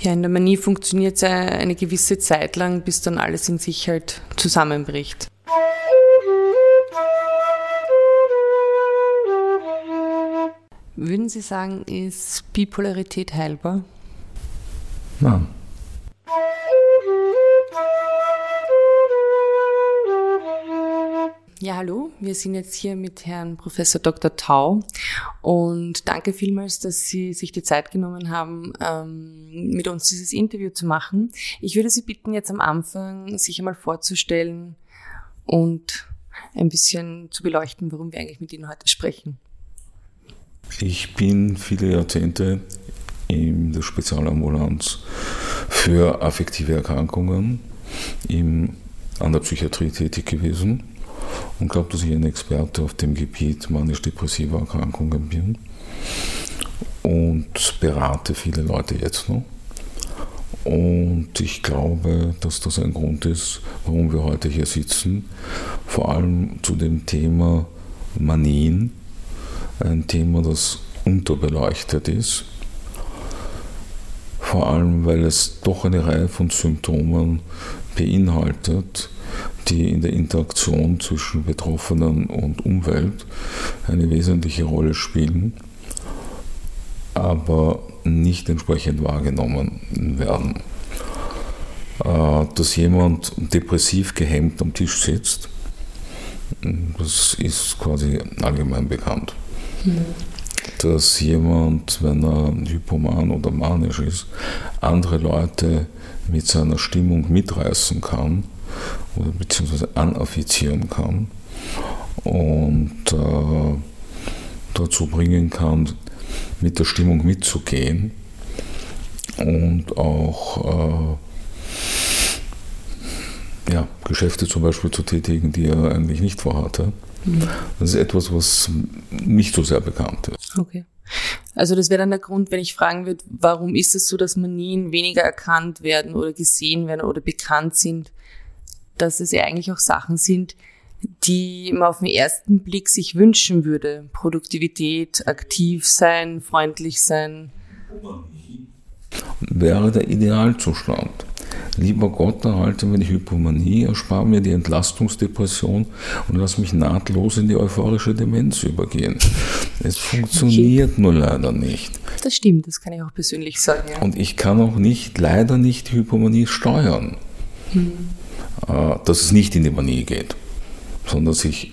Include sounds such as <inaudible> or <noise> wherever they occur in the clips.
Ja, in der Manie funktioniert es eine gewisse Zeit lang, bis dann alles in sich halt zusammenbricht. Würden Sie sagen, ist Bipolarität heilbar? Nein. Ja, hallo, wir sind jetzt hier mit Herrn Professor Dr. Tau und danke vielmals, dass Sie sich die Zeit genommen haben, ähm, mit uns dieses Interview zu machen. Ich würde Sie bitten, jetzt am Anfang sich einmal vorzustellen und ein bisschen zu beleuchten, warum wir eigentlich mit Ihnen heute sprechen. Ich bin viele Jahrzehnte in der Spezialambulanz für affektive Erkrankungen im, an der Psychiatrie tätig gewesen und glaube, dass ich ein Experte auf dem Gebiet manisch-depressiver Erkrankungen bin. Und berate viele Leute jetzt noch. Und ich glaube, dass das ein Grund ist, warum wir heute hier sitzen, vor allem zu dem Thema Manien, ein Thema, das unterbeleuchtet ist, vor allem weil es doch eine Reihe von Symptomen beinhaltet, die in der Interaktion zwischen Betroffenen und Umwelt eine wesentliche Rolle spielen, aber nicht entsprechend wahrgenommen werden. Äh, dass jemand depressiv gehemmt am Tisch sitzt, das ist quasi allgemein bekannt. Dass jemand, wenn er hypoman oder manisch ist, andere Leute mit seiner Stimmung mitreißen kann, oder beziehungsweise anaffizieren kann und äh, dazu bringen kann, mit der Stimmung mitzugehen und auch äh, ja, Geschäfte zum Beispiel zu tätigen, die er eigentlich nicht vorhatte. Mhm. Das ist etwas, was nicht so sehr bekannt ist. Okay. Also das wäre dann der Grund, wenn ich fragen würde, warum ist es so, dass Manien weniger erkannt werden oder gesehen werden oder bekannt sind, dass es ja eigentlich auch Sachen sind, die man auf den ersten Blick sich wünschen würde. Produktivität, aktiv sein, freundlich sein. Wäre der Idealzustand. Lieber Gott, erhalte mir die Hypomanie, erspare mir die Entlastungsdepression und lass mich nahtlos in die euphorische Demenz übergehen. Es funktioniert okay. nur leider nicht. Das stimmt, das kann ich auch persönlich sagen. Ja. Und ich kann auch nicht, leider nicht die Hypomanie steuern. Hm. Äh, dass es nicht in die Manie geht, sondern dass ich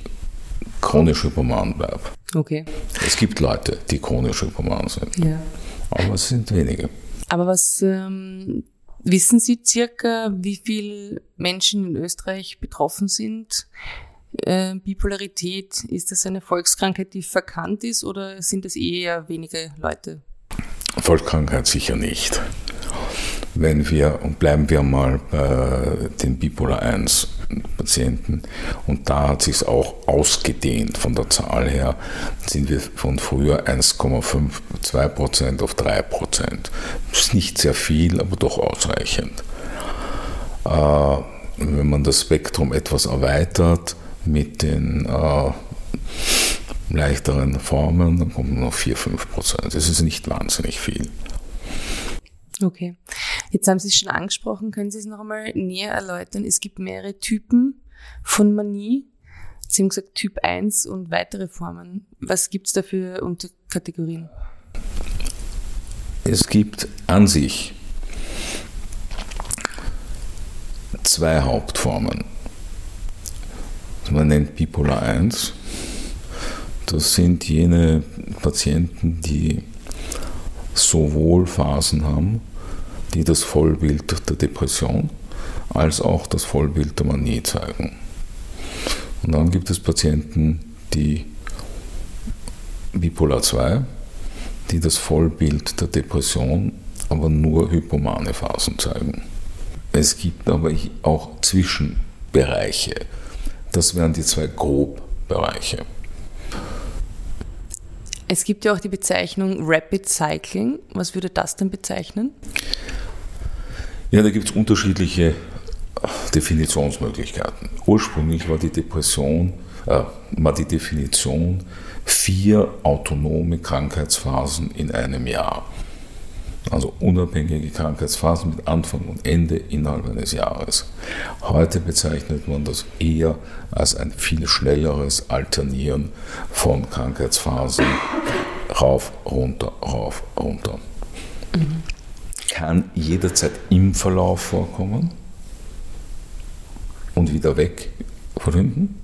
chronisch hypoman bleibe. Okay. Es gibt Leute, die chronisch hypoman sind. Ja. Aber es sind wenige. Aber was ähm, wissen Sie circa, wie viele Menschen in Österreich betroffen sind? Äh, Bipolarität, ist das eine Volkskrankheit, die verkannt ist oder sind es eher wenige Leute? Volkskrankheit sicher nicht wenn wir, und bleiben wir mal bei den Bipolar 1 Patienten, und da hat sich auch ausgedehnt von der Zahl her, sind wir von früher 1,52 Prozent auf 3 Prozent. Das ist nicht sehr viel, aber doch ausreichend. Äh, wenn man das Spektrum etwas erweitert mit den äh, leichteren Formen, dann kommt man auf 4, 5 Prozent. Das ist nicht wahnsinnig viel. Okay. Jetzt haben Sie es schon angesprochen. Können Sie es noch einmal näher erläutern? Es gibt mehrere Typen von Manie. Sie haben gesagt Typ 1 und weitere Formen. Was gibt es da für Unterkategorien? Es gibt an sich zwei Hauptformen. Man nennt Bipolar 1. Das sind jene Patienten, die sowohl Phasen haben, die das Vollbild der Depression als auch das Vollbild der Manie zeigen. Und dann gibt es Patienten, die Bipolar 2, die das Vollbild der Depression, aber nur hypomane Phasen zeigen. Es gibt aber auch Zwischenbereiche. Das wären die zwei Grobbereiche. Es gibt ja auch die Bezeichnung Rapid Cycling. Was würde das denn bezeichnen? Ja, da gibt es unterschiedliche äh, Definitionsmöglichkeiten. Ursprünglich war die Depression, äh, war die Definition vier autonome Krankheitsphasen in einem Jahr. Also unabhängige Krankheitsphasen mit Anfang und Ende innerhalb eines Jahres. Heute bezeichnet man das eher als ein viel schnelleres Alternieren von Krankheitsphasen rauf, runter, rauf, runter. Kann jederzeit im Verlauf vorkommen und wieder weg verschwinden,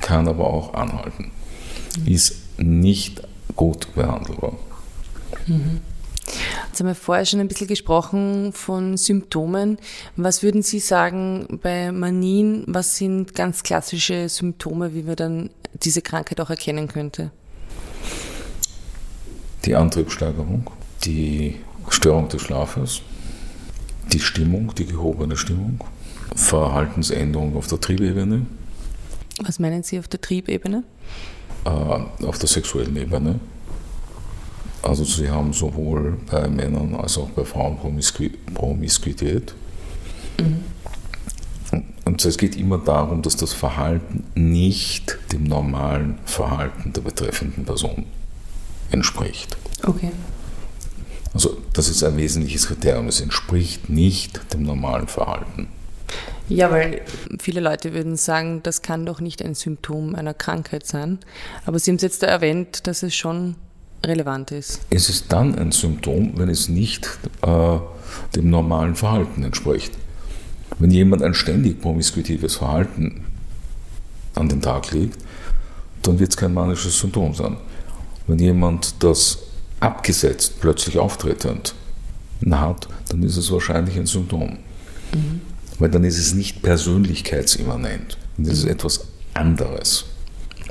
kann aber auch anhalten. Ist nicht gut behandelbar. Mhm. Jetzt haben wir vorher schon ein bisschen gesprochen von Symptomen. Was würden Sie sagen bei Manien? Was sind ganz klassische Symptome, wie man dann diese Krankheit auch erkennen könnte? Die Antriebssteigerung, die Störung des Schlafes, die Stimmung, die gehobene Stimmung, Verhaltensänderung auf der Triebebene. Was meinen Sie auf der Triebebene? Äh, auf der sexuellen Ebene. Also sie haben sowohl bei Männern als auch bei Frauen Promiskuität. Mhm. Und es geht immer darum, dass das Verhalten nicht dem normalen Verhalten der betreffenden Person entspricht. Okay. Also das ist ein wesentliches Kriterium. Es entspricht nicht dem normalen Verhalten. Ja, weil viele Leute würden sagen, das kann doch nicht ein Symptom einer Krankheit sein. Aber Sie haben es jetzt da erwähnt, dass es schon relevant ist. Es ist dann ein Symptom, wenn es nicht äh, dem normalen Verhalten entspricht. Wenn jemand ein ständig promiskuitives Verhalten an den Tag legt, dann wird es kein manisches Symptom sein. Wenn jemand das abgesetzt plötzlich auftretend hat, dann ist es wahrscheinlich ein Symptom. Mhm. Weil dann ist es nicht persönlichkeitsimmanent. Das ist mhm. etwas anderes.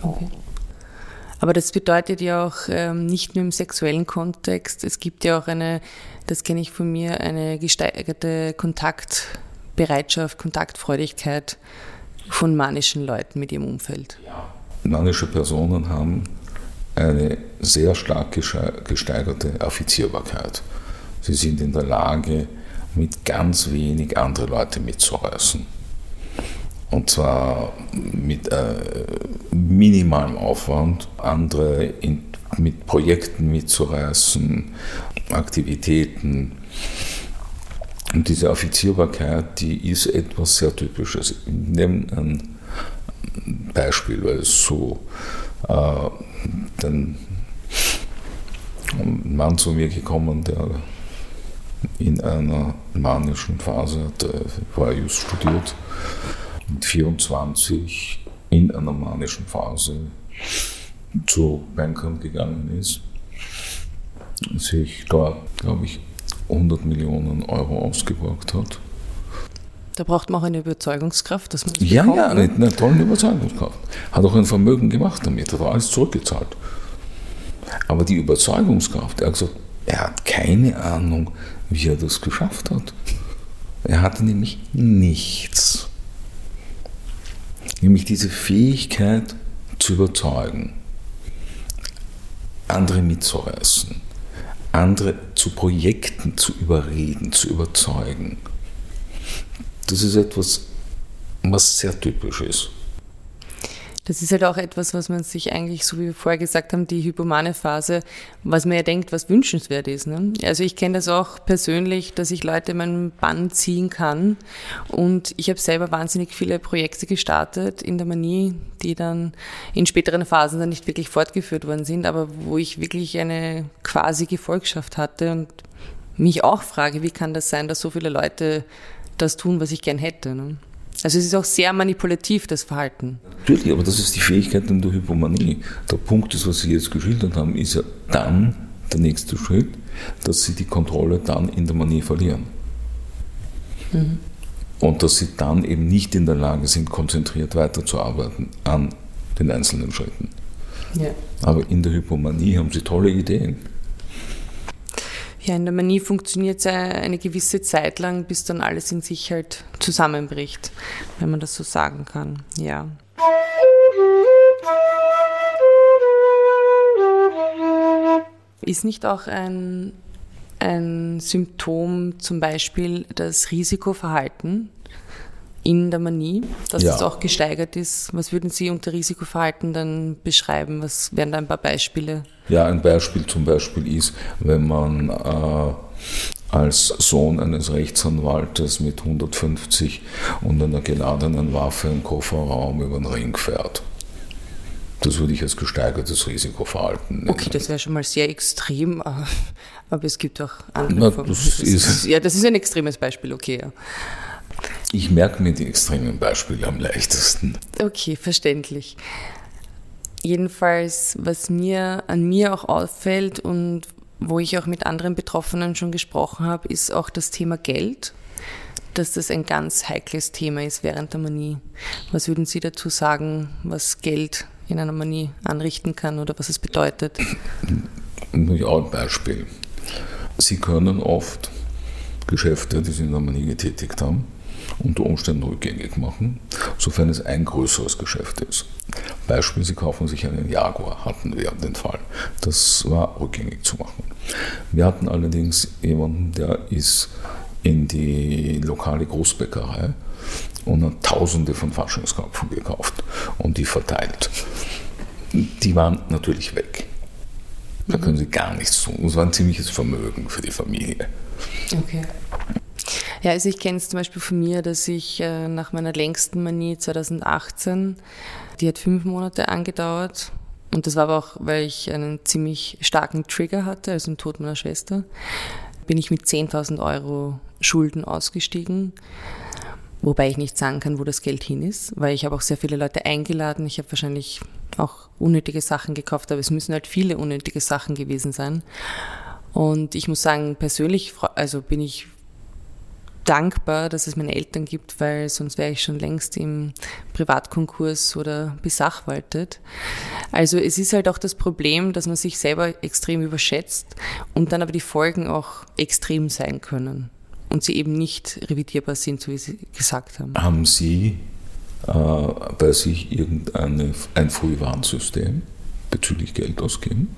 Okay. Aber das bedeutet ja auch ähm, nicht nur im sexuellen Kontext. Es gibt ja auch eine, das kenne ich von mir, eine gesteigerte Kontaktbereitschaft, Kontaktfreudigkeit von manischen Leuten mit ihrem Umfeld. Manische Personen haben eine sehr stark gesteigerte Affizierbarkeit. Sie sind in der Lage, mit ganz wenig andere Leute mitzureißen. Und zwar mit äh, minimalem Aufwand, andere in, mit Projekten mitzureißen, Aktivitäten. Und diese Affizierbarkeit, die ist etwas sehr Typisches. Ich nehme ein Beispiel, weil es so äh, dann ein Mann zu mir gekommen, der in einer manischen Phase, der war just studiert, mit 24 in einer manischen Phase zu Bankern gegangen ist, sich dort, glaube ich, 100 Millionen Euro ausgeborgt hat. Da braucht man auch eine Überzeugungskraft, dass man das Ja, bekommt, ja, eine, eine tolle Überzeugungskraft. Hat auch ein Vermögen gemacht damit, hat alles zurückgezahlt. Aber die Überzeugungskraft, er hat gesagt, er hat keine Ahnung, wie er das geschafft hat. Er hatte nämlich nichts nämlich diese Fähigkeit zu überzeugen, andere mitzureißen, andere zu Projekten zu überreden, zu überzeugen. Das ist etwas, was sehr typisch ist. Das ist halt auch etwas, was man sich eigentlich, so wie wir vorher gesagt haben, die hypomane Phase, was man ja denkt, was wünschenswert ist. Ne? Also ich kenne das auch persönlich, dass ich Leute in meinen Bann ziehen kann. Und ich habe selber wahnsinnig viele Projekte gestartet in der Manie, die dann in späteren Phasen dann nicht wirklich fortgeführt worden sind, aber wo ich wirklich eine quasi Gefolgschaft hatte und mich auch frage, wie kann das sein, dass so viele Leute das tun, was ich gern hätte. Ne? Also es ist auch sehr manipulativ, das Verhalten. Natürlich, aber das ist die Fähigkeit in der Hypomanie. Der Punkt ist, was Sie jetzt geschildert haben, ist ja dann der nächste Schritt, dass Sie die Kontrolle dann in der Manie verlieren. Mhm. Und dass Sie dann eben nicht in der Lage sind, konzentriert weiterzuarbeiten an den einzelnen Schritten. Ja. Aber in der Hypomanie haben Sie tolle Ideen. Ja, in der Manie funktioniert es eine gewisse Zeit lang, bis dann alles in sich halt zusammenbricht, wenn man das so sagen kann. Ja. Ist nicht auch ein, ein Symptom zum Beispiel das Risikoverhalten? In der Manie, dass ja. es auch gesteigert ist. Was würden Sie unter Risikoverhalten dann beschreiben? Was wären da ein paar Beispiele? Ja, ein Beispiel zum Beispiel ist, wenn man äh, als Sohn eines Rechtsanwaltes mit 150 und einer geladenen Waffe im Kofferraum über den Ring fährt. Das würde ich als gesteigertes Risikoverhalten nennen. Okay, das wäre schon mal sehr extrem, <laughs> aber es gibt auch andere Formen. Das das ist, ja, das ist ein extremes Beispiel, okay. Ja. Ich merke mir die extremen Beispiele am leichtesten. Okay, verständlich. Jedenfalls, was mir an mir auch auffällt und wo ich auch mit anderen Betroffenen schon gesprochen habe, ist auch das Thema Geld, dass das ein ganz heikles Thema ist während der Manie. Was würden Sie dazu sagen, was Geld in einer Manie anrichten kann oder was es bedeutet? Nur auch ein Beispiel. Sie können oft Geschäfte, die Sie in der Manie getätigt haben, unter Umständen rückgängig machen, sofern es ein größeres Geschäft ist. Beispiel, Sie kaufen sich einen Jaguar, hatten wir den Fall. Das war rückgängig zu machen. Wir hatten allerdings jemanden, der ist in die lokale Großbäckerei und hat Tausende von Faschingsköpfen gekauft und die verteilt. Die waren natürlich weg. Da können sie gar nichts tun. Es war ein ziemliches Vermögen für die Familie. Okay. Ja, also ich kenne es zum Beispiel von mir, dass ich äh, nach meiner längsten Manie 2018, die hat fünf Monate angedauert. Und das war aber auch, weil ich einen ziemlich starken Trigger hatte, also den Tod meiner Schwester, bin ich mit 10.000 Euro Schulden ausgestiegen. Wobei ich nicht sagen kann, wo das Geld hin ist, weil ich habe auch sehr viele Leute eingeladen. Ich habe wahrscheinlich auch unnötige Sachen gekauft, aber es müssen halt viele unnötige Sachen gewesen sein. Und ich muss sagen, persönlich, also bin ich dankbar, dass es meine Eltern gibt, weil sonst wäre ich schon längst im Privatkonkurs oder besachwaltet. Also es ist halt auch das Problem, dass man sich selber extrem überschätzt und dann aber die Folgen auch extrem sein können und sie eben nicht revidierbar sind, so wie Sie gesagt haben. Haben Sie äh, bei sich irgendein Frühwarnsystem bezüglich Geld ausgeben?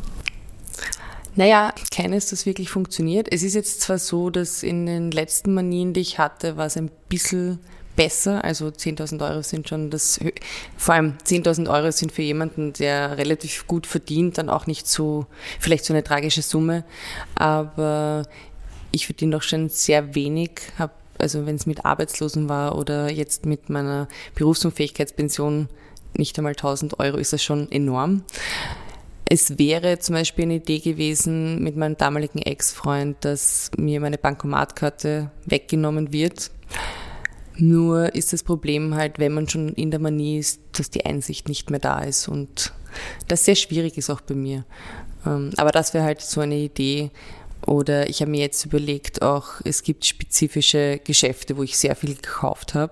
Naja, keines, das wirklich funktioniert. Es ist jetzt zwar so, dass in den letzten Manien, die ich hatte, war es ein bisschen besser. Also 10.000 Euro sind schon das, vor allem 10.000 Euro sind für jemanden, der relativ gut verdient, dann auch nicht so, vielleicht so eine tragische Summe. Aber ich verdiene doch schon sehr wenig, habe also wenn es mit Arbeitslosen war oder jetzt mit meiner Berufsunfähigkeitspension nicht einmal 1000 Euro, ist das schon enorm. Es wäre zum Beispiel eine Idee gewesen mit meinem damaligen Ex-Freund, dass mir meine Bankomatkarte weggenommen wird. Nur ist das Problem halt, wenn man schon in der Manie ist, dass die Einsicht nicht mehr da ist und das sehr schwierig ist auch bei mir. Ähm, aber das wäre halt so eine Idee. Oder ich habe mir jetzt überlegt, auch es gibt spezifische Geschäfte, wo ich sehr viel gekauft habe,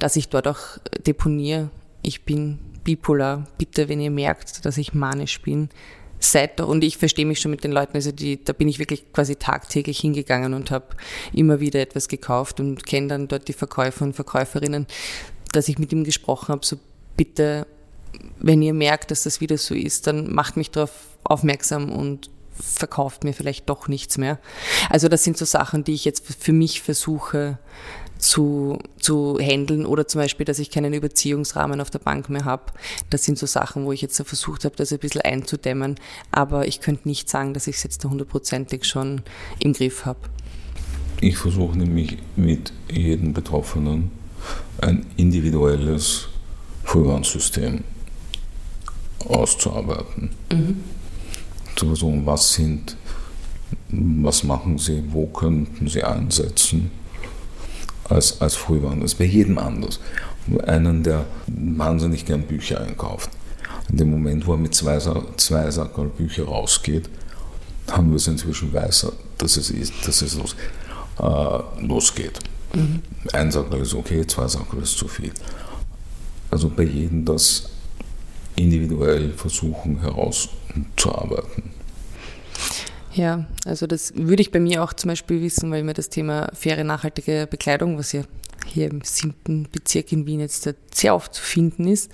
dass ich dort auch deponiere. Ich bin bipolar. Bitte, wenn ihr merkt, dass ich manisch bin, seid doch, und ich verstehe mich schon mit den Leuten, also die, da bin ich wirklich quasi tagtäglich hingegangen und habe immer wieder etwas gekauft und kenne dann dort die Verkäufer und Verkäuferinnen, dass ich mit ihm gesprochen habe, so bitte, wenn ihr merkt, dass das wieder so ist, dann macht mich darauf aufmerksam und verkauft mir vielleicht doch nichts mehr. Also das sind so Sachen, die ich jetzt für mich versuche zu, zu handeln oder zum Beispiel, dass ich keinen Überziehungsrahmen auf der Bank mehr habe. Das sind so Sachen, wo ich jetzt versucht habe, das ein bisschen einzudämmen. Aber ich könnte nicht sagen, dass ich es jetzt da hundertprozentig schon im Griff habe. Ich versuche nämlich mit jedem Betroffenen ein individuelles Frühwarnsystem auszuarbeiten. Mhm. Zu versuchen, was sind, was machen sie, wo könnten sie einsetzen als, als Frühwarn. Das ist bei jedem anders. Einen, der wahnsinnig gern Bücher einkauft. In dem Moment, wo er mit zwei, zwei Sackerl Bücher rausgeht, haben wir es inzwischen weiß, dass es, ist, dass es los, äh, losgeht. Mhm. Ein Sackerl ist okay, zwei Sackerl ist zu viel. Also bei jedem das individuell versuchen herauszuarbeiten. Ja, also das würde ich bei mir auch zum Beispiel wissen, weil mir das Thema faire, nachhaltige Bekleidung, was ja hier im siebten Bezirk in Wien jetzt sehr oft zu finden ist,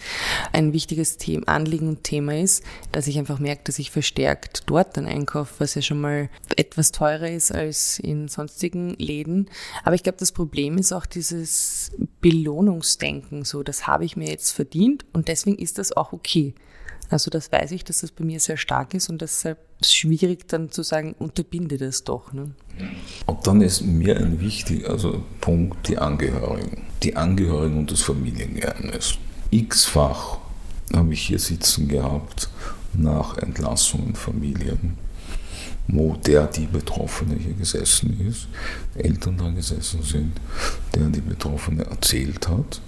ein wichtiges Thema, Anliegen und Thema ist, dass ich einfach merke, dass ich verstärkt dort dann einkaufe, was ja schon mal etwas teurer ist als in sonstigen Läden. Aber ich glaube, das Problem ist auch dieses Belohnungsdenken, so, das habe ich mir jetzt verdient und deswegen ist das auch okay. Also das weiß ich, dass das bei mir sehr stark ist und deshalb schwierig dann zu sagen, unterbinde das doch. Ne? Und dann ist mir ein wichtiger also Punkt die Angehörigen. Die Angehörigen und das Familiengeheimnis. X-fach habe ich hier sitzen gehabt nach Entlassungen Familien, wo der, die Betroffene hier gesessen ist, Eltern da gesessen sind, der die Betroffene erzählt hat.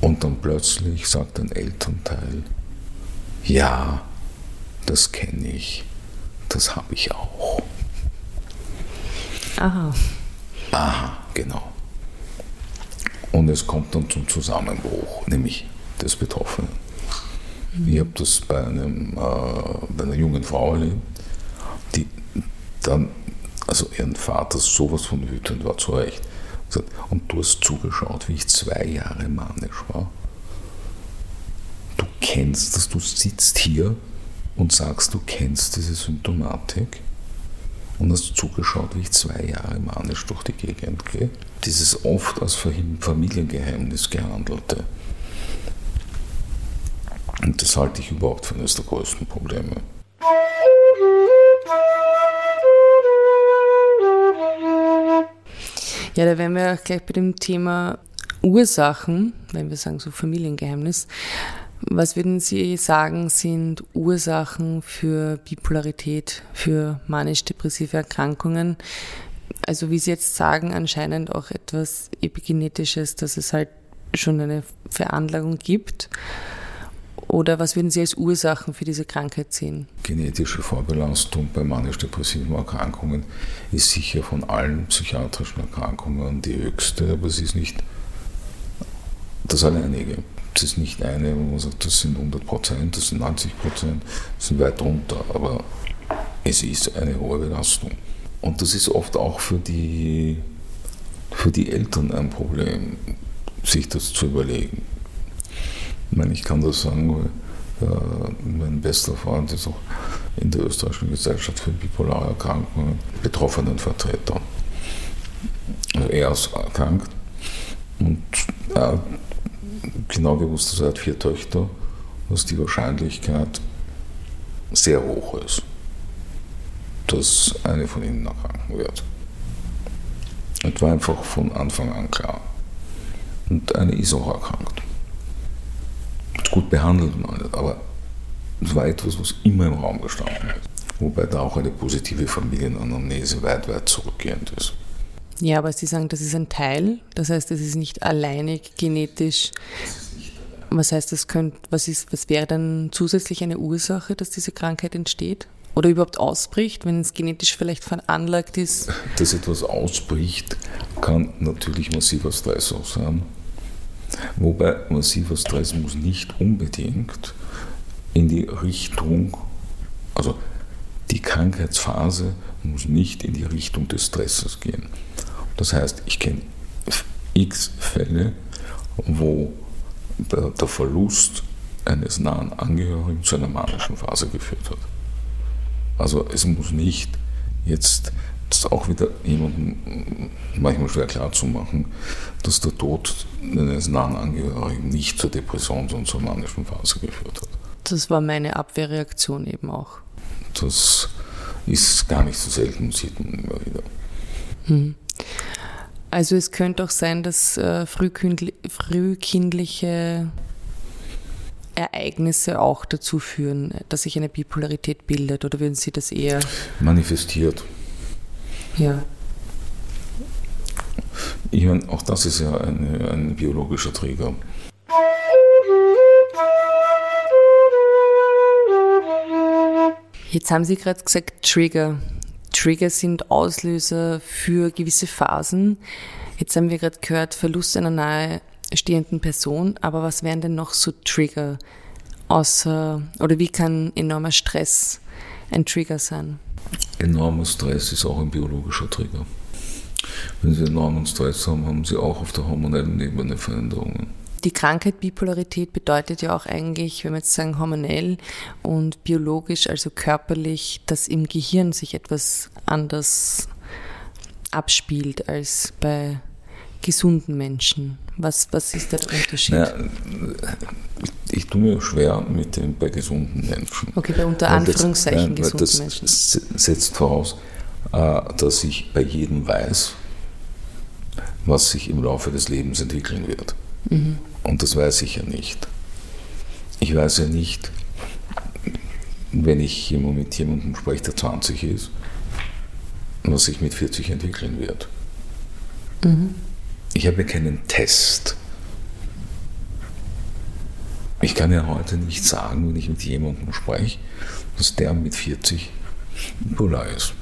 Und dann plötzlich sagt ein Elternteil, ja, das kenne ich, das habe ich auch. Aha. Aha, genau. Und es kommt dann zum Zusammenbruch, nämlich des Betroffenen. Mhm. Ich habe das bei, einem, äh, bei einer jungen Frau erlebt, die dann, also ihren Vater sowas von wütend war, zu Recht. Und du hast zugeschaut, wie ich zwei Jahre manisch war. Du kennst das, du sitzt hier und sagst, du kennst diese Symptomatik und hast zugeschaut, wie ich zwei Jahre manisch durch die Gegend gehe. Dieses oft als Familiengeheimnis gehandelte. Und das halte ich überhaupt für eines der größten Probleme. Ja, da wären wir auch gleich bei dem Thema Ursachen, wenn wir sagen so Familiengeheimnis. Was würden Sie sagen, sind Ursachen für Bipolarität, für manisch-depressive Erkrankungen? Also wie Sie jetzt sagen, anscheinend auch etwas Epigenetisches, dass es halt schon eine Veranlagung gibt. Oder was würden Sie als Ursachen für diese Krankheit sehen? Genetische Vorbelastung bei manisch-depressiven Erkrankungen ist sicher von allen psychiatrischen Erkrankungen die höchste, aber es ist nicht das alleinige. Es ist nicht eine, wo man sagt, das sind 100 Prozent, das sind 90 Prozent, das sind weit drunter, aber es ist eine hohe Belastung. Und das ist oft auch für die, für die Eltern ein Problem, sich das zu überlegen. Ich meine, ich kann das sagen, weil äh, mein bester Freund ist auch in der österreichischen Gesellschaft für bipolare Erkrankungen Betroffenenvertreter. Also er ist erkrankt und er hat genau gewusst, dass er hat vier Töchter, dass die Wahrscheinlichkeit sehr hoch ist, dass eine von ihnen erkranken wird. Das war einfach von Anfang an klar. Und eine ist auch erkrankt gut behandelt, aber es war etwas, was immer im Raum gestanden ist. Wobei da auch eine positive Familienanamnese weit, weit zurückgehend ist. Ja, aber Sie sagen, das ist ein Teil, das heißt, es ist nicht alleinig genetisch. Was heißt, das könnte, was, ist, was wäre dann zusätzlich eine Ursache, dass diese Krankheit entsteht? Oder überhaupt ausbricht, wenn es genetisch vielleicht veranlagt ist? Dass etwas ausbricht, kann natürlich massiver Stress auch sein. Wobei massiver Stress muss nicht unbedingt in die Richtung, also die Krankheitsphase muss nicht in die Richtung des Stresses gehen. Das heißt, ich kenne x Fälle, wo der, der Verlust eines nahen Angehörigen zu einer manischen Phase geführt hat. Also es muss nicht jetzt das ist auch wieder jemandem manchmal schwer klarzumachen, dass der Tod eines nahen Angehörigen nicht zur Depression, sondern zur manischen Phase geführt hat. Das war meine Abwehrreaktion eben auch. Das ist gar nicht so selten, sieht man immer wieder. Hm. Also es könnte auch sein, dass äh, frühkindliche Ereignisse auch dazu führen, dass sich eine Bipolarität bildet, oder würden Sie das eher manifestiert? Ja. Ich meine, auch das ist ja eine, ein biologischer Träger. Jetzt haben Sie gerade gesagt, Trigger. Trigger sind Auslöser für gewisse Phasen. Jetzt haben wir gerade gehört, Verlust einer nahestehenden Person. Aber was wären denn noch so Trigger? Außer, oder wie kann enormer Stress ein Trigger sein? Enormer Stress ist auch ein biologischer Trigger. Wenn Sie enormen Stress haben, haben Sie auch auf der hormonellen Ebene Veränderungen. Die Krankheit Bipolarität bedeutet ja auch eigentlich, wenn wir jetzt sagen hormonell und biologisch, also körperlich, dass im Gehirn sich etwas anders abspielt als bei gesunden Menschen. Was, was ist der Unterschied? Naja, ich tue mir schwer mit dem bei gesunden Menschen. Okay, bei unter Anführungszeichen das, gesunden das Menschen. setzt voraus, äh, dass ich bei jedem weiß, was sich im Laufe des Lebens entwickeln wird. Mhm. Und das weiß ich ja nicht. Ich weiß ja nicht, wenn ich mit jemandem spreche, der 20 ist, was sich mit 40 entwickeln wird. Mhm. Ich habe keinen Test. Ich kann ja heute nicht sagen, wenn ich mit jemandem spreche, dass der mit 40 polar ist,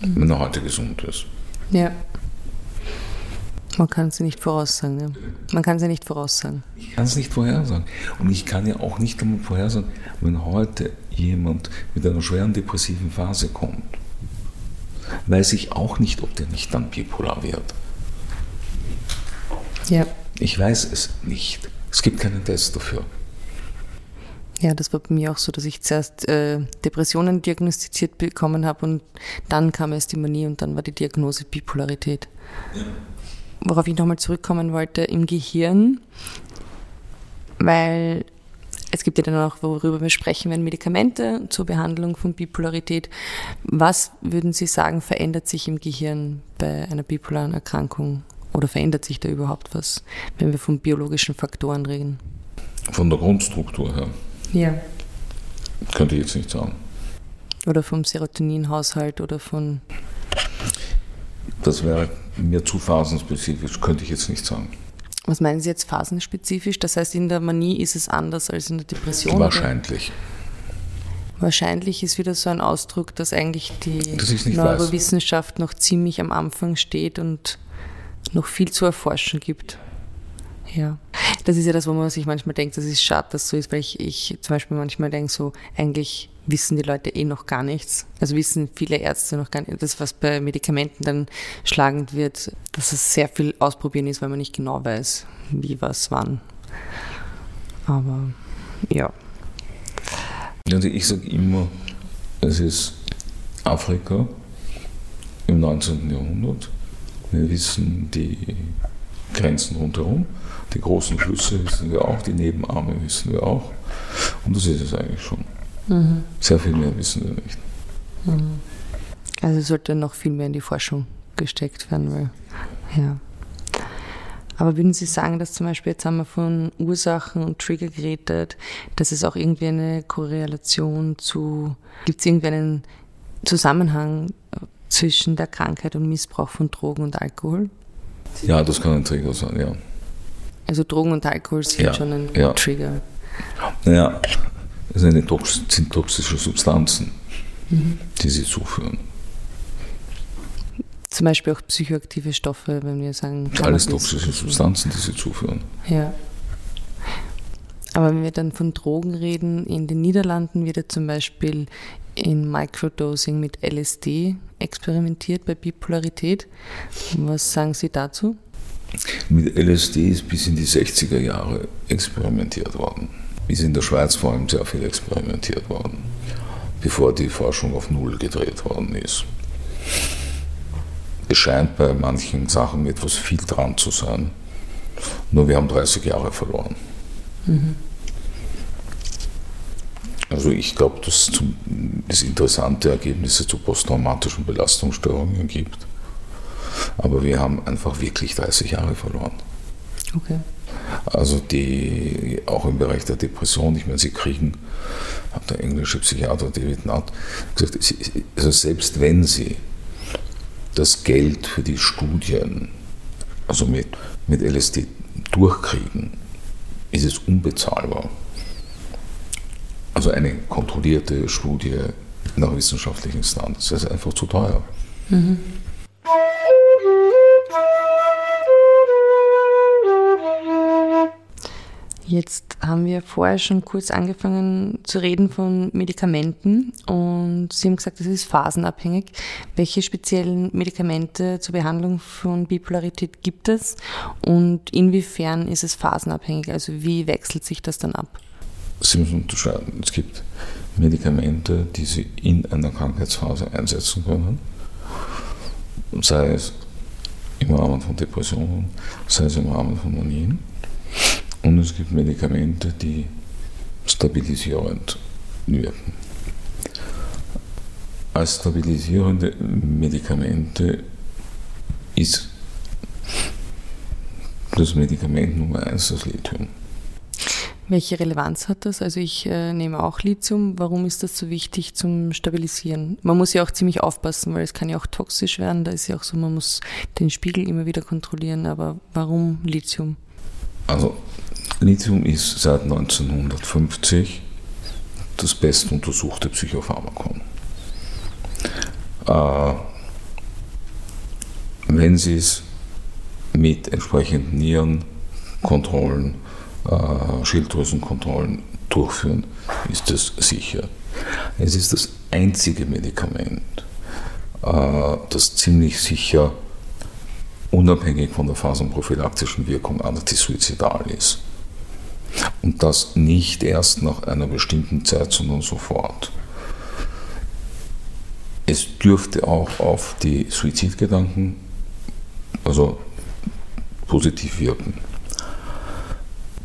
mhm. wenn er heute gesund ist. Ja. Man kann sie nicht voraussagen. Ja. Man kann sie nicht voraussagen. Ich kann es nicht vorhersagen. Und ich kann ja auch nicht einmal vorhersagen, wenn heute jemand mit einer schweren depressiven Phase kommt, weiß ich auch nicht, ob der nicht dann bipolar wird. Ja. Ich weiß es nicht. Es gibt keinen Test dafür. Ja, das war bei mir auch so, dass ich zuerst äh, Depressionen diagnostiziert bekommen habe und dann kam erst die Manie und dann war die Diagnose Bipolarität. Ja worauf ich nochmal zurückkommen wollte, im Gehirn, weil es gibt ja dann auch, worüber wir sprechen werden, Medikamente zur Behandlung von Bipolarität. Was würden Sie sagen, verändert sich im Gehirn bei einer bipolaren Erkrankung? Oder verändert sich da überhaupt was, wenn wir von biologischen Faktoren reden? Von der Grundstruktur her? Ja. Könnte ich jetzt nicht sagen. Oder vom Serotoninhaushalt oder von. Das wäre mir zu phasenspezifisch, könnte ich jetzt nicht sagen. Was meinen Sie jetzt phasenspezifisch? Das heißt, in der Manie ist es anders als in der Depression? Wahrscheinlich. Oder? Wahrscheinlich ist wieder so ein Ausdruck, dass eigentlich die dass Neurowissenschaft weiß. noch ziemlich am Anfang steht und noch viel zu erforschen gibt. Ja. Das ist ja das, wo man sich manchmal denkt, das ist schade, dass so ist, weil ich, ich zum Beispiel manchmal denke, so eigentlich wissen die Leute eh noch gar nichts. Also wissen viele Ärzte noch gar nicht. Das, was bei Medikamenten dann schlagend wird, dass es sehr viel ausprobieren ist, weil man nicht genau weiß, wie, was, wann. Aber ja. Also ich sage immer, es ist Afrika im 19. Jahrhundert. Wir wissen die Grenzen rundherum. Die großen Flüsse wissen wir auch, die Nebenarme wissen wir auch. Und das ist es eigentlich schon. Mhm. Sehr viel mehr wissen wir nicht. Mhm. Also sollte noch viel mehr in die Forschung gesteckt werden, weil, ja. Aber würden Sie sagen, dass zum Beispiel, jetzt haben wir von Ursachen und Trigger geredet, dass es auch irgendwie eine Korrelation zu, gibt es irgendwie einen Zusammenhang zwischen der Krankheit und Missbrauch von Drogen und Alkohol? Ja, das kann ein Trigger sein, ja. Also Drogen und Alkohol sind ja, schon ein ja. Trigger. Ja, es sind toxische Substanzen, mhm. die sie zuführen. Zum Beispiel auch psychoaktive Stoffe, wenn wir sagen. Alles toxische Substanzen, die sie zuführen. Ja. Aber wenn wir dann von Drogen reden, in den Niederlanden wird ja zum Beispiel in Microdosing mit LSD experimentiert bei Bipolarität. Was sagen Sie dazu? Mit LSD ist bis in die 60er Jahre experimentiert worden. Ist in der Schweiz vor allem sehr viel experimentiert worden, bevor die Forschung auf Null gedreht worden ist. Es scheint bei manchen Sachen etwas viel dran zu sein, nur wir haben 30 Jahre verloren. Mhm. Also ich glaube, dass es interessante Ergebnisse zu posttraumatischen Belastungsstörungen gibt. Aber wir haben einfach wirklich 30 Jahre verloren. Okay. Also die auch im Bereich der Depression, ich meine, sie kriegen, hat der englische Psychiater David Nutt gesagt, also selbst wenn sie das Geld für die Studien, also mit, mit LSD durchkriegen, ist es unbezahlbar. Also eine kontrollierte Studie nach wissenschaftlichen Standards, das ist einfach zu teuer. Mhm. Jetzt haben wir vorher schon kurz angefangen zu reden von Medikamenten und Sie haben gesagt, das ist phasenabhängig. Welche speziellen Medikamente zur Behandlung von Bipolarität gibt es und inwiefern ist es phasenabhängig? Also wie wechselt sich das dann ab? Sie müssen unterscheiden. Es gibt Medikamente, die Sie in einer Krankheitsphase einsetzen können, sei es im Rahmen von Depressionen, sei es im Rahmen von Manien und es gibt Medikamente, die stabilisierend wirken. Als stabilisierende Medikamente ist das Medikament Nummer eins das Lithium. Welche Relevanz hat das? Also ich äh, nehme auch Lithium. Warum ist das so wichtig zum Stabilisieren? Man muss ja auch ziemlich aufpassen, weil es kann ja auch toxisch werden. Da ist ja auch so, man muss den Spiegel immer wieder kontrollieren. Aber warum Lithium? Also Lithium ist seit 1950 das bestuntersuchte Psychopharmakon. Äh, wenn Sie es mit entsprechenden Nierenkontrollen Schilddrüsenkontrollen durchführen, ist es sicher. Es ist das einzige Medikament, äh, das ziemlich sicher unabhängig von der phasenprophylaktischen Wirkung antisuizidal ist. Und das nicht erst nach einer bestimmten Zeit, sondern sofort. Es dürfte auch auf die Suizidgedanken also positiv wirken.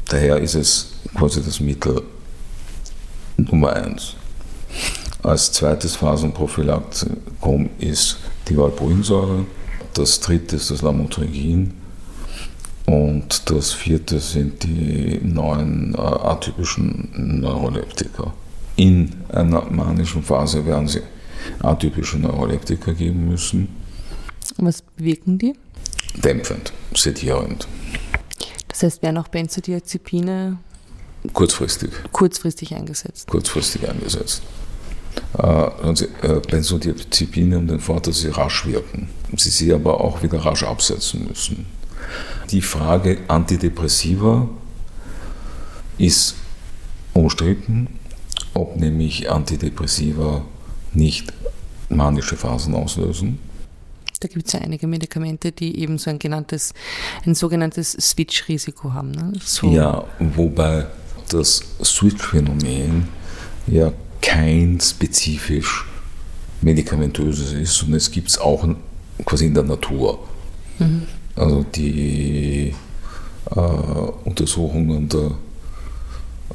Daher ist es quasi das Mittel Nummer eins. Als zweites Phasenprophylaktikum ist die Valproinsäure. Das dritte ist das Lamotrigin. Und das vierte sind die neuen äh, atypischen Neuroleptika. In einer manischen Phase werden sie atypische Neuroleptika geben müssen. Was wirken die? Dämpfend, sedierend. Das heißt, werden auch Benzodiazepine kurzfristig, kurzfristig eingesetzt? Kurzfristig eingesetzt. Äh, äh, Benzodiazepine haben den Vorteil, dass sie rasch wirken. Sie sie aber auch wieder rasch absetzen müssen. Die Frage Antidepressiva ist umstritten, ob nämlich Antidepressiva nicht manische Phasen auslösen da gibt es ja einige Medikamente, die eben so ein genanntes, ein sogenanntes Switch-Risiko haben. Ne? So. Ja, wobei das Switch-Phänomen ja kein spezifisch medikamentöses ist und es gibt es auch quasi in der Natur. Mhm. Also die äh, Untersuchungen der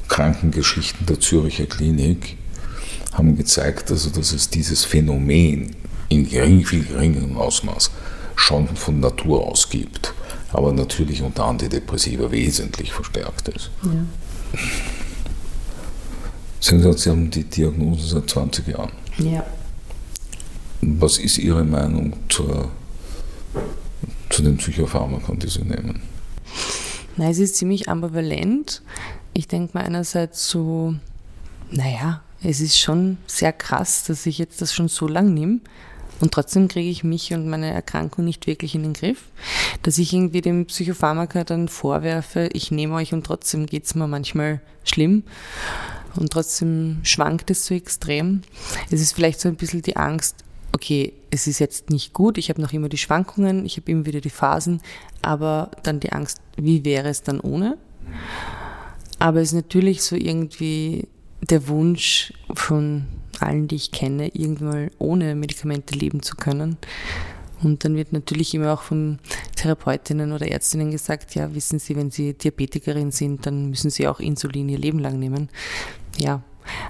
Krankengeschichten der Züricher Klinik haben gezeigt, also, dass es dieses Phänomen in gering, viel geringerem Ausmaß schon von Natur aus gibt, aber natürlich unter Antidepressiva wesentlich verstärkt ist. Ja. Sie haben Sie haben die Diagnose seit 20 Jahren. Ja. Was ist Ihre Meinung zur, zu den Psychopharmakern, die Sie nehmen? Nein, es ist ziemlich ambivalent. Ich denke mal einerseits so, naja, es ist schon sehr krass, dass ich jetzt das schon so lang nehme. Und trotzdem kriege ich mich und meine Erkrankung nicht wirklich in den Griff. Dass ich irgendwie dem Psychopharmaka dann vorwerfe, ich nehme euch und trotzdem geht es mir manchmal schlimm. Und trotzdem schwankt es so extrem. Es ist vielleicht so ein bisschen die Angst, okay, es ist jetzt nicht gut, ich habe noch immer die Schwankungen, ich habe immer wieder die Phasen, aber dann die Angst, wie wäre es dann ohne? Aber es ist natürlich so irgendwie der Wunsch von allen, die ich kenne, irgendwann ohne Medikamente leben zu können. Und dann wird natürlich immer auch von Therapeutinnen oder Ärztinnen gesagt, ja, wissen Sie, wenn Sie Diabetikerin sind, dann müssen Sie auch Insulin Ihr Leben lang nehmen. Ja,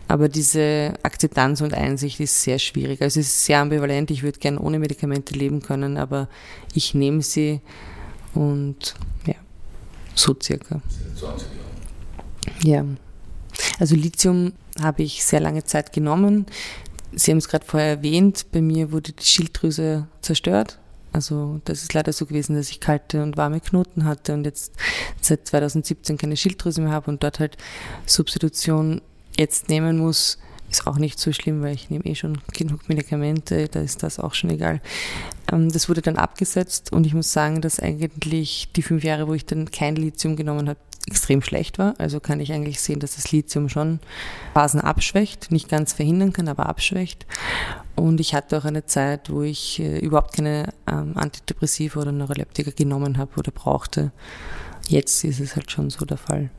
aber diese Akzeptanz und Einsicht ist sehr schwierig. Also es ist sehr ambivalent. Ich würde gerne ohne Medikamente leben können, aber ich nehme sie und ja, so circa. Ja. Also Lithium habe ich sehr lange Zeit genommen. Sie haben es gerade vorher erwähnt, bei mir wurde die Schilddrüse zerstört. Also das ist leider so gewesen, dass ich kalte und warme Knoten hatte und jetzt seit 2017 keine Schilddrüse mehr habe und dort halt Substitution jetzt nehmen muss. Ist auch nicht so schlimm, weil ich nehme eh schon genug Medikamente, da ist das auch schon egal. Ähm, das wurde dann abgesetzt und ich muss sagen, dass eigentlich die fünf Jahre, wo ich dann kein Lithium genommen habe, extrem schlecht war. Also kann ich eigentlich sehen, dass das Lithium schon Phasen abschwächt, nicht ganz verhindern kann, aber abschwächt. Und ich hatte auch eine Zeit, wo ich äh, überhaupt keine ähm, Antidepressiva oder Neuroleptika genommen habe oder brauchte. Jetzt ist es halt schon so der Fall,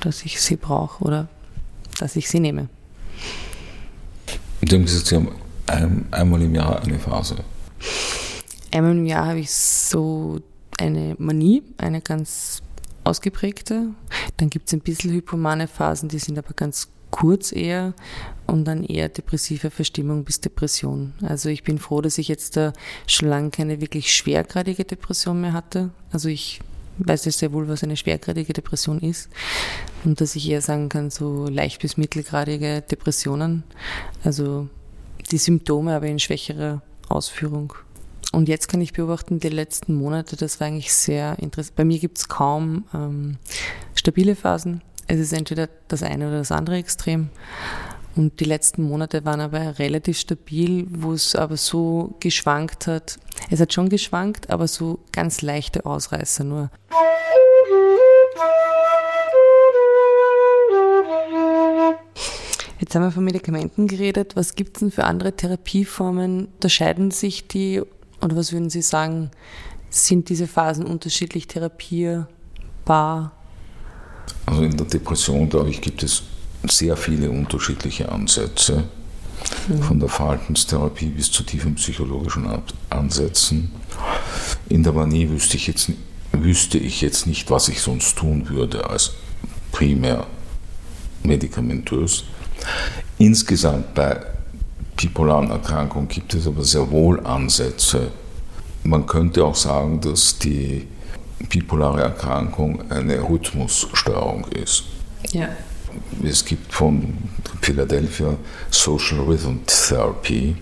dass ich sie brauche oder dass ich sie nehme. Sie haben gesagt, Sie haben ein, einmal im Jahr eine Phase. Einmal im Jahr habe ich so eine Manie, eine ganz ausgeprägter. Dann gibt es ein bisschen hypomane Phasen, die sind aber ganz kurz eher und dann eher depressive Verstimmung bis Depression. Also ich bin froh, dass ich jetzt da schon lange keine wirklich schwergradige Depression mehr hatte. Also ich weiß ja sehr wohl, was eine schwergradige Depression ist und dass ich eher sagen kann, so leicht bis mittelgradige Depressionen. Also die Symptome aber in schwächerer Ausführung. Und jetzt kann ich beobachten, die letzten Monate, das war eigentlich sehr interessant. Bei mir gibt es kaum ähm, stabile Phasen. Es ist entweder das eine oder das andere Extrem. Und die letzten Monate waren aber relativ stabil, wo es aber so geschwankt hat. Es hat schon geschwankt, aber so ganz leichte Ausreißer nur. Jetzt haben wir von Medikamenten geredet. Was gibt es denn für andere Therapieformen? Unterscheiden sich die oder was würden Sie sagen, sind diese Phasen unterschiedlich therapierbar? Also in der Depression, glaube ich, gibt es sehr viele unterschiedliche Ansätze, mhm. von der Verhaltenstherapie bis zu tiefen psychologischen Ansätzen. In der Manie wüsste ich jetzt, wüsste ich jetzt nicht, was ich sonst tun würde als primär medikamentös. Insgesamt bei bipolaren Erkrankungen gibt es aber sehr wohl Ansätze. Man könnte auch sagen, dass die bipolare Erkrankung eine Rhythmusstörung ist. Ja. Es gibt von Philadelphia Social Rhythm Therapy,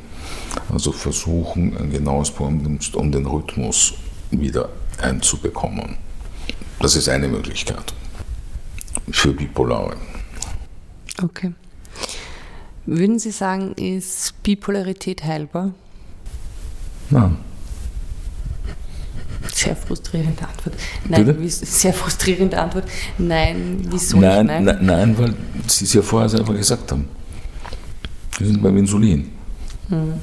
also Versuchen, ein genaues Programm um den Rhythmus wieder einzubekommen. Das ist eine Möglichkeit für Bipolare. Okay. Würden Sie sagen, ist Bipolarität heilbar? Nein. Sehr frustrierende Antwort. Nein, wie, sehr frustrierende Antwort. Nein, wieso nein, nicht? Nein? nein, weil Sie es ja vorher selber gesagt haben. Wir sind beim Insulin. Hm.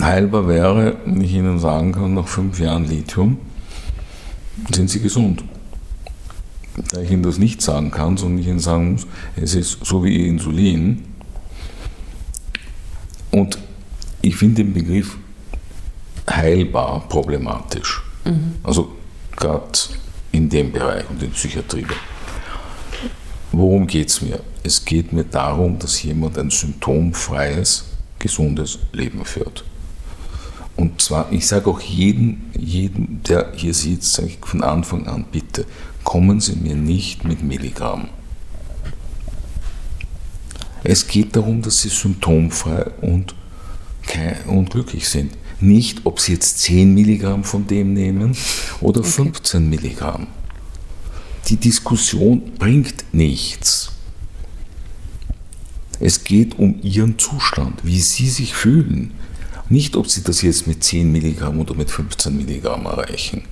Heilbar wäre, wenn ich Ihnen sagen kann, nach fünf Jahren Lithium sind Sie gesund. Da ich Ihnen das nicht sagen kann, sondern ich Ihnen sagen muss, es ist so wie Ihr Insulin, und ich finde den Begriff heilbar problematisch. Mhm. Also gerade in dem Bereich und in Psychiatrie. Worum geht es mir? Es geht mir darum, dass jemand ein symptomfreies, gesundes Leben führt. Und zwar, ich sage auch jedem, jedem, der hier sitzt, sage ich von Anfang an, bitte, kommen Sie mir nicht mit Milligramm. Es geht darum, dass sie symptomfrei und, und glücklich sind. Nicht, ob sie jetzt 10 Milligramm von dem nehmen oder okay. 15 Milligramm. Die Diskussion bringt nichts. Es geht um ihren Zustand, wie sie sich fühlen. Nicht, ob sie das jetzt mit 10 Milligramm oder mit 15 Milligramm erreichen.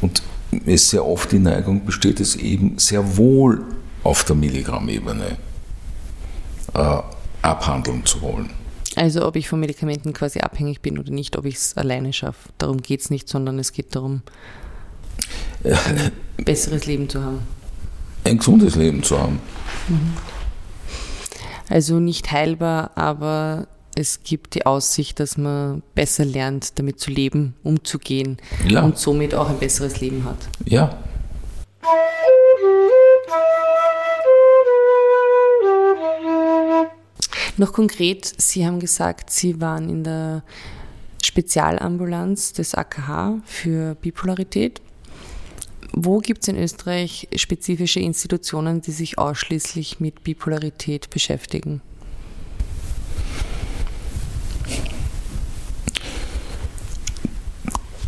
Und es sehr oft die Neigung besteht, es eben sehr wohl auf der Milligrammebene äh, abhandeln zu wollen. Also ob ich von Medikamenten quasi abhängig bin oder nicht, ob ich es alleine schaffe. Darum geht es nicht, sondern es geht darum, ein besseres Leben zu haben. Ein gesundes Leben zu haben. Mhm. Also nicht heilbar, aber es gibt die Aussicht, dass man besser lernt, damit zu leben, umzugehen ja. und somit auch ein besseres Leben hat. Ja. Noch konkret, Sie haben gesagt, Sie waren in der Spezialambulanz des AKH für Bipolarität. Wo gibt es in Österreich spezifische Institutionen, die sich ausschließlich mit Bipolarität beschäftigen?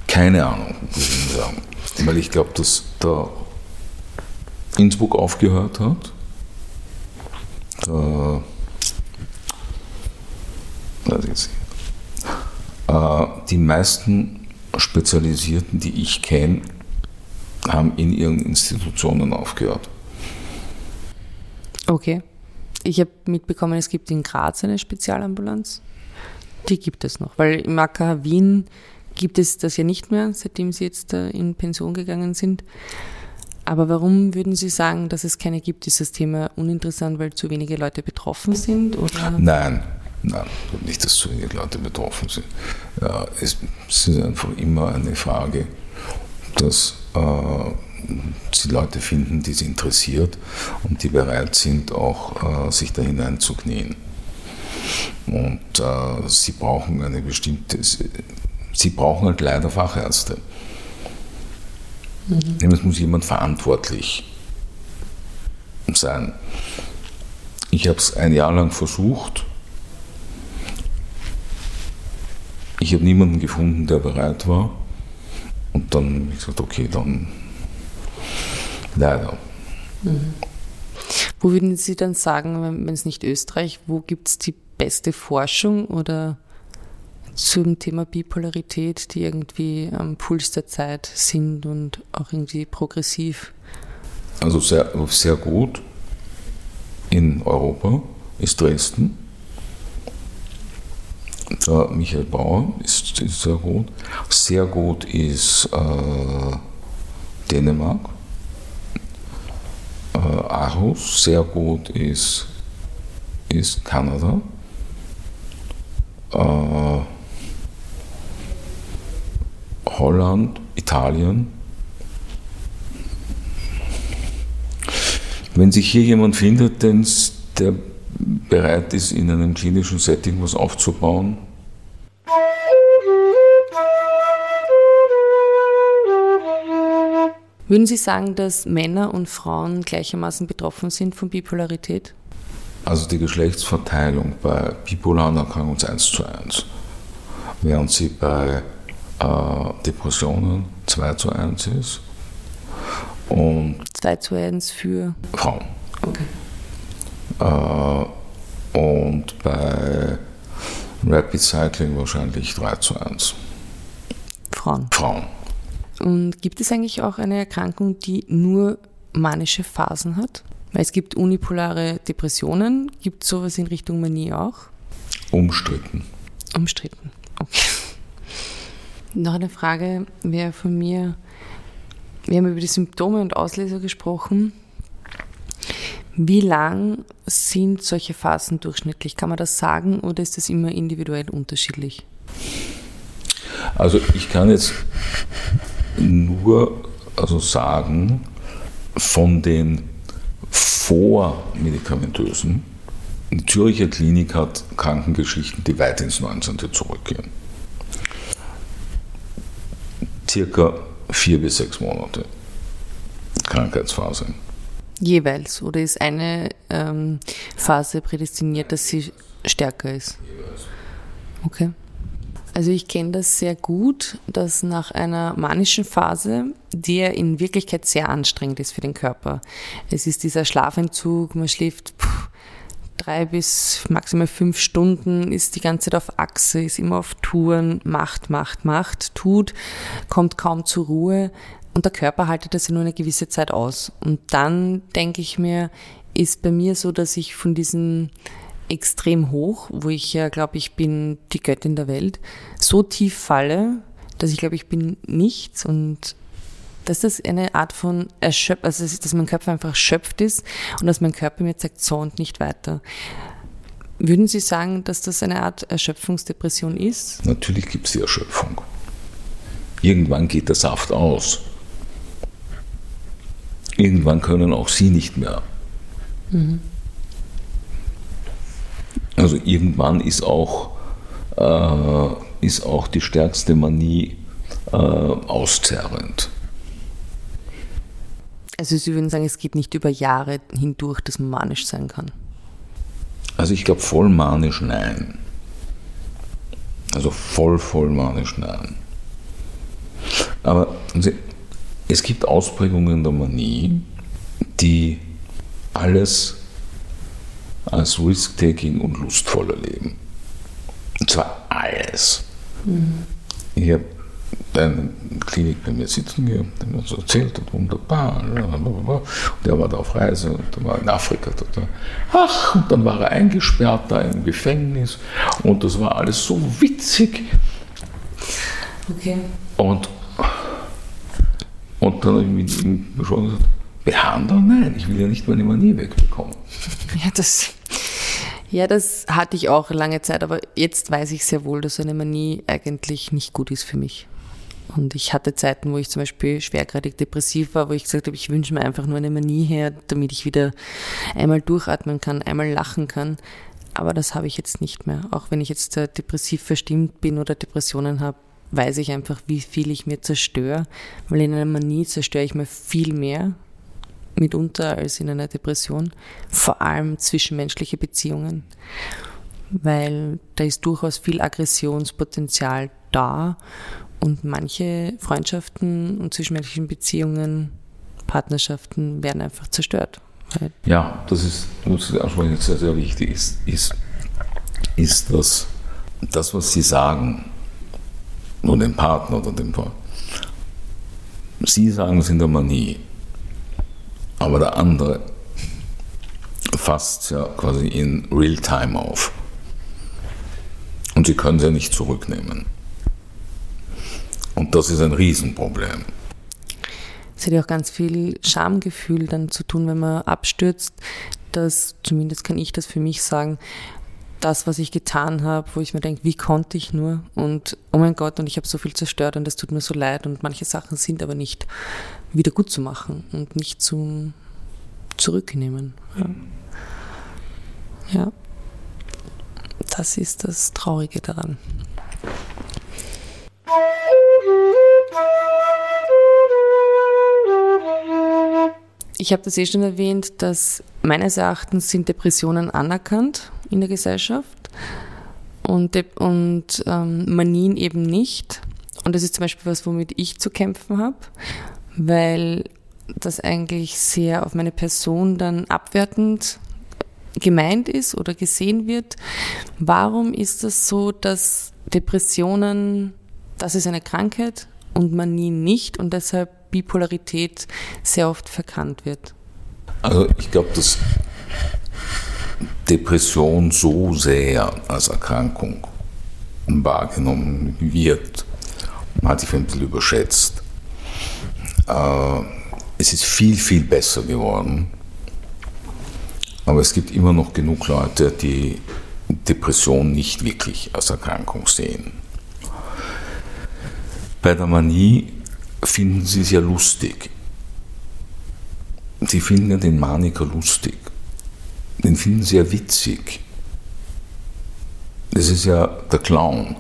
Keine Ahnung, würde ich sagen. Weil ich glaube, dass da Innsbruck aufgehört hat. Da die meisten Spezialisierten, die ich kenne, haben in ihren Institutionen aufgehört. Okay. Ich habe mitbekommen, es gibt in Graz eine Spezialambulanz. Die gibt es noch, weil im AKH Wien gibt es das ja nicht mehr, seitdem Sie jetzt in Pension gegangen sind. Aber warum würden Sie sagen, dass es keine gibt? Ist das Thema uninteressant, weil zu wenige Leute betroffen sind? Oder? Nein, Nein, nicht, dass zu wenige Leute betroffen sind. Ja, es, ist einfach immer eine Frage, dass äh, sie Leute finden, die sie interessiert und die bereit sind, auch äh, sich da hineinzuknien. Und äh, sie brauchen eine bestimmte, sie brauchen halt leider Fachärzte. Mhm. Es muss jemand verantwortlich sein. Ich habe es ein Jahr lang versucht. Ich habe niemanden gefunden, der bereit war. Und dann habe ich gesagt, okay, dann leider. Mhm. Wo würden Sie dann sagen, wenn es nicht Österreich, wo gibt es die beste Forschung oder zum Thema Bipolarität, die irgendwie am Puls der Zeit sind und auch irgendwie progressiv? Also sehr, sehr gut in Europa ist Dresden. Der Michael Bauer ist, ist sehr gut. Sehr gut ist äh, Dänemark. Äh, Aarhus. Sehr gut ist, ist Kanada. Äh, Holland, Italien. Wenn sich hier jemand findet, der bereit ist, in einem klinischen Setting was aufzubauen, Würden Sie sagen, dass Männer und Frauen gleichermaßen betroffen sind von Bipolarität? Also die Geschlechtsverteilung bei bipolaren Erkrankungen ist 1 zu 1, während sie bei äh, Depressionen 2 zu 1 ist. Und 2 zu 1 für Frauen. Okay. Äh, bei Rapid Cycling wahrscheinlich 3 zu 1. Frauen. Frauen. Und gibt es eigentlich auch eine Erkrankung, die nur manische Phasen hat? Weil es gibt unipolare Depressionen. Gibt es sowas in Richtung Manie auch? Umstritten. Umstritten, okay. Noch eine Frage wäre von mir, wir haben über die Symptome und Auslöser gesprochen. Wie lang sind solche Phasen durchschnittlich? Kann man das sagen oder ist das immer individuell unterschiedlich? Also ich kann jetzt nur also sagen, von den vormedikamentösen, die Zürcher Klinik hat Krankengeschichten, die weit ins 19. zurückgehen circa vier bis sechs Monate Krankheitsphase. Jeweils? Oder ist eine ähm, Phase prädestiniert, dass sie stärker ist? Jeweils. Okay. Also ich kenne das sehr gut, dass nach einer manischen Phase, die ja in Wirklichkeit sehr anstrengend ist für den Körper. Es ist dieser Schlafentzug, man schläft pff, drei bis maximal fünf Stunden, ist die ganze Zeit auf Achse, ist immer auf Touren, macht, macht, macht, tut, kommt kaum zur Ruhe und der Körper haltet das ja nur eine gewisse Zeit aus. Und dann denke ich mir, ist bei mir so, dass ich von diesen extrem hoch, wo ich ja glaube, ich bin die Göttin der Welt, so tief falle, dass ich glaube, ich bin nichts und dass das eine Art von Erschöpf, also dass mein Körper einfach erschöpft ist und dass mein Körper mir sagt, so und nicht weiter. Würden Sie sagen, dass das eine Art Erschöpfungsdepression ist? Natürlich gibt es die Erschöpfung. Irgendwann geht der Saft aus. Irgendwann können auch Sie nicht mehr. Mhm. Also irgendwann ist auch, äh, ist auch die stärkste Manie äh, auszerrend. Also Sie würden sagen, es geht nicht über Jahre hindurch, dass man manisch sein kann? Also ich glaube voll manisch nein. Also voll, voll manisch nein. Aber es gibt Ausprägungen der Manie, die alles als Risk-Taking und lustvoll erleben. Und zwar alles. Mhm. Ich habe eine Klinik bei mir sitzen gehabt, der mir so erzählt hat, wunderbar. Und der war da auf Reise und der war in Afrika. Ach, und dann war er eingesperrt da im Gefängnis und das war alles so witzig. Okay. Und, und dann habe ich ihm schon gesagt, behandeln? Nein, ich will ja nicht meine Manie wegbekommen. Ja, das, ja, das hatte ich auch lange Zeit, aber jetzt weiß ich sehr wohl, dass eine Manie eigentlich nicht gut ist für mich. Und ich hatte Zeiten, wo ich zum Beispiel schwergradig depressiv war, wo ich gesagt habe, ich wünsche mir einfach nur eine Manie her, damit ich wieder einmal durchatmen kann, einmal lachen kann. Aber das habe ich jetzt nicht mehr. Auch wenn ich jetzt äh, depressiv verstimmt bin oder Depressionen habe, weiß ich einfach, wie viel ich mir zerstöre. Weil in einer Manie zerstöre ich mir viel mehr mitunter als in einer Depression. Vor allem zwischenmenschliche Beziehungen. Weil da ist durchaus viel Aggressionspotenzial da und manche Freundschaften und zwischenmenschlichen Beziehungen, Partnerschaften werden einfach zerstört. Ja, das ist, was Sie ansprechen, sehr, sehr wichtig ist, ist, ist dass das, was Sie sagen, nur dem Partner oder dem Partner, Sie sagen es in der Manie, aber der andere fasst ja quasi in Real-Time auf. Und Sie können ja nicht zurücknehmen. Und das ist ein Riesenproblem. Es hat ja auch ganz viel Schamgefühl dann zu tun, wenn man abstürzt. dass, zumindest kann ich das für mich sagen, das, was ich getan habe, wo ich mir denke, wie konnte ich nur? Und oh mein Gott, und ich habe so viel zerstört und es tut mir so leid. Und manche Sachen sind aber nicht wieder gut zu machen und nicht zum Zurücknehmen. Ja. ja. Das ist das Traurige daran. Ich habe das eh schon erwähnt, dass meines Erachtens sind Depressionen anerkannt in der Gesellschaft und, und ähm, Manien eben nicht. Und das ist zum Beispiel was, womit ich zu kämpfen habe, weil das eigentlich sehr auf meine Person dann abwertend gemeint ist oder gesehen wird. Warum ist das so, dass Depressionen, das ist eine Krankheit und Manie nicht und deshalb Bipolarität sehr oft verkannt wird? Also ich glaube, dass Depression so sehr als Erkrankung wahrgenommen wird, hat sich ein bisschen überschätzt. Äh, es ist viel, viel besser geworden. Aber es gibt immer noch genug Leute, die Depression nicht wirklich als Erkrankung sehen. Bei der Manie finden sie es ja lustig. Sie finden ja den Maniker lustig. Den finden sie ja witzig. Das ist ja der Clown.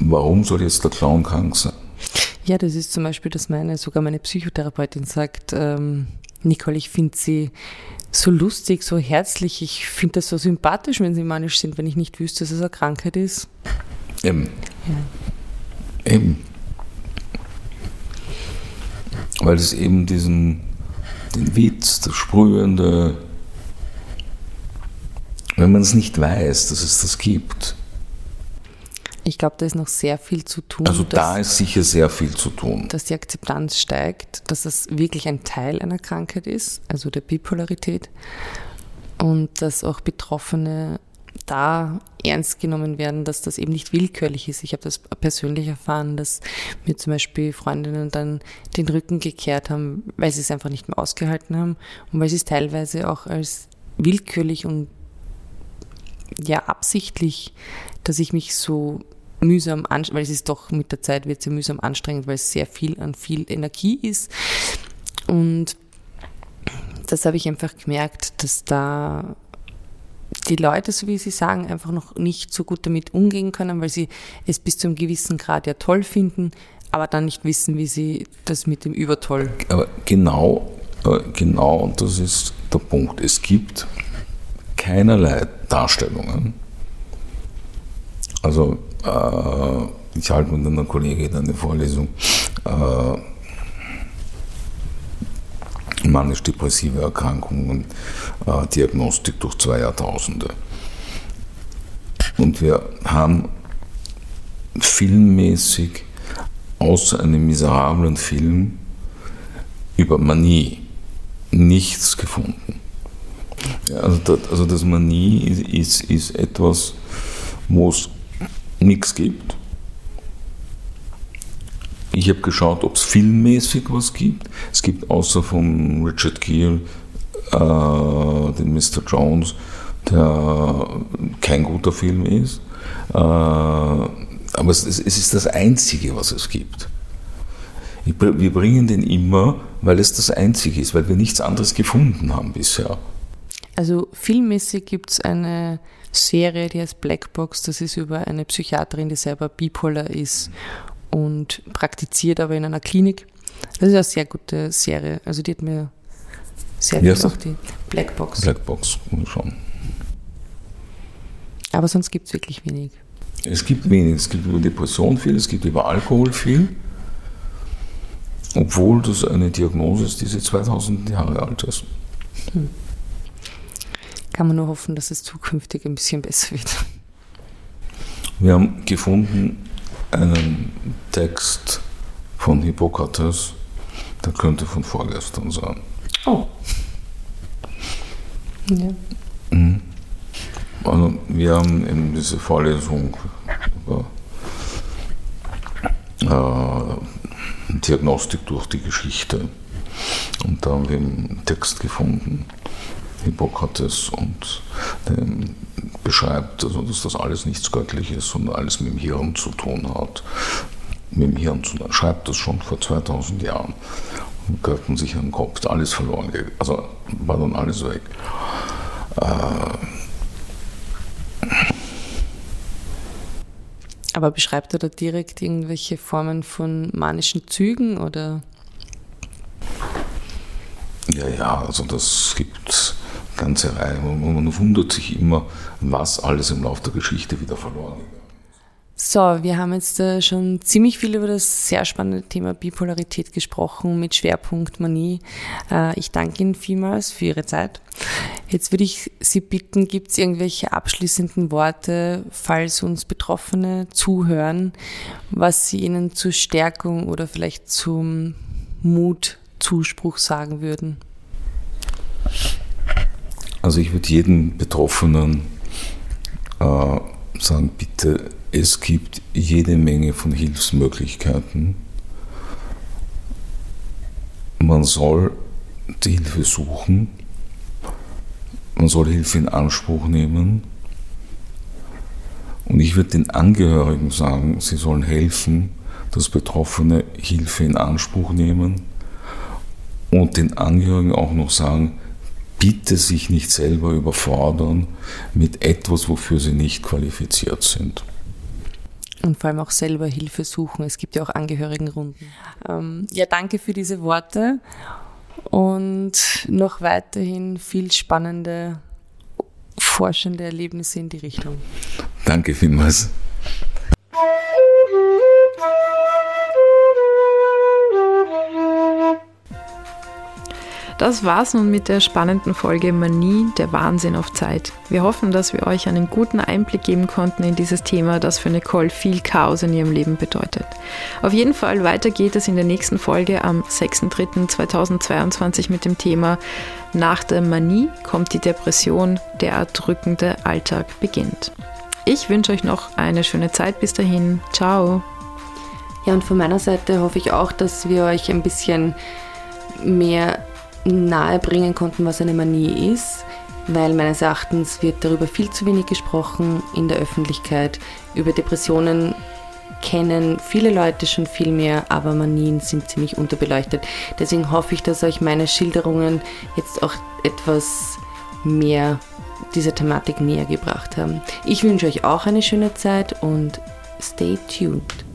Warum soll jetzt der Clown krank sein? Ja, das ist zum Beispiel, dass meine, sogar meine Psychotherapeutin sagt, ähm, Nicole, ich finde sie so lustig, so herzlich, ich finde das so sympathisch, wenn sie manisch sind, wenn ich nicht wüsste, dass es eine Krankheit ist. Eben. Ja. Eben. Weil es eben diesen, den Witz, das Sprühende, wenn man es nicht weiß, dass es das gibt, ich glaube, da ist noch sehr viel zu tun. Also da ist sicher sehr viel zu tun. Dass die Akzeptanz steigt, dass das wirklich ein Teil einer Krankheit ist, also der Bipolarität. Und dass auch Betroffene da ernst genommen werden, dass das eben nicht willkürlich ist. Ich habe das persönlich erfahren, dass mir zum Beispiel Freundinnen dann den Rücken gekehrt haben, weil sie es einfach nicht mehr ausgehalten haben und weil sie es teilweise auch als willkürlich und ja absichtlich, dass ich mich so mühsam anstrengend, weil es ist doch mit der Zeit wird es ja mühsam anstrengend, weil es sehr viel an viel Energie ist. Und das habe ich einfach gemerkt, dass da die Leute, so wie sie sagen, einfach noch nicht so gut damit umgehen können, weil sie es bis zu einem gewissen Grad ja toll finden, aber dann nicht wissen, wie sie das mit dem Übertoll. Aber genau, äh, genau, das ist der Punkt. Es gibt keinerlei Darstellungen. Also äh, ich halte mit einer Kollegin eine Vorlesung. Äh, manisch-depressive Erkrankungen, äh, Diagnostik durch zwei Jahrtausende. Und wir haben filmmäßig außer einem miserablen Film über Manie nichts gefunden. Ja, also, das, also das Manie ist, ist, ist etwas, wo es nichts gibt. Ich habe geschaut, ob es filmmäßig was gibt. Es gibt außer von Richard Gere äh, den Mr. Jones, der kein guter Film ist. Äh, Aber es, es ist das Einzige, was es gibt. Wir bringen den immer, weil es das Einzige ist, weil wir nichts anderes gefunden haben bisher. Also filmmäßig gibt es eine Serie, die heißt Blackbox. Das ist über eine Psychiaterin, die selber bipolar ist und praktiziert aber in einer Klinik. Das ist eine sehr gute Serie. Also die hat mir sehr gut auch die Blackbox. Blackbox, schon. Aber sonst gibt es wirklich wenig. Es gibt wenig. Es gibt über Depression viel, es gibt über Alkohol viel. Obwohl das eine Diagnose ist, die 2000 Jahre alt ist. Hm. Kann man nur hoffen, dass es zukünftig ein bisschen besser wird. Wir haben gefunden einen Text von Hippokrates, der könnte von vorgestern sein. Oh. Ja. Mhm. Also wir haben in diese Vorlesung über äh, Diagnostik durch die Geschichte und da haben wir einen Text gefunden, Hippokrates, und der beschreibt, also, dass das alles nichts Göttliches und alles mit dem Hirn zu tun hat. Mit dem Hirn zu tun. schreibt das schon vor 2000 Jahren. Und man sich an den Kopf, alles verloren. Also war dann alles weg. Äh, Aber beschreibt er da direkt irgendwelche Formen von manischen Zügen oder? Ja, ja, also das gibt ganze Reihe. Man wundert sich immer, was alles im Laufe der Geschichte wieder verloren geht. So, wir haben jetzt äh, schon ziemlich viel über das sehr spannende Thema Bipolarität gesprochen mit Schwerpunkt Manie. Äh, ich danke Ihnen vielmals für Ihre Zeit. Jetzt würde ich Sie bitten, gibt es irgendwelche abschließenden Worte, falls uns Betroffene zuhören, was Sie ihnen zur Stärkung oder vielleicht zum Mutzuspruch sagen würden? Also ich würde jedem Betroffenen äh, sagen, bitte, es gibt jede Menge von Hilfsmöglichkeiten. Man soll die Hilfe suchen, man soll Hilfe in Anspruch nehmen. Und ich würde den Angehörigen sagen, sie sollen helfen, dass Betroffene Hilfe in Anspruch nehmen und den Angehörigen auch noch sagen, bitte sich nicht selber überfordern mit etwas, wofür sie nicht qualifiziert sind. Und vor allem auch selber Hilfe suchen. Es gibt ja auch Angehörigenrunden. Ähm, ja, danke für diese Worte und noch weiterhin viel spannende, forschende Erlebnisse in die Richtung. Danke vielmals. Das war's nun mit der spannenden Folge Manie, der Wahnsinn auf Zeit. Wir hoffen, dass wir euch einen guten Einblick geben konnten in dieses Thema, das für Nicole viel Chaos in ihrem Leben bedeutet. Auf jeden Fall weiter geht es in der nächsten Folge am 6.3.2022 mit dem Thema Nach der Manie kommt die Depression, der erdrückende Alltag beginnt. Ich wünsche euch noch eine schöne Zeit bis dahin. Ciao. Ja, und von meiner Seite hoffe ich auch, dass wir euch ein bisschen mehr nahebringen konnten, was eine Manie ist, weil meines Erachtens wird darüber viel zu wenig gesprochen in der Öffentlichkeit. Über Depressionen kennen viele Leute schon viel mehr, aber Manien sind ziemlich unterbeleuchtet. Deswegen hoffe ich, dass euch meine Schilderungen jetzt auch etwas mehr dieser Thematik näher gebracht haben. Ich wünsche euch auch eine schöne Zeit und stay tuned.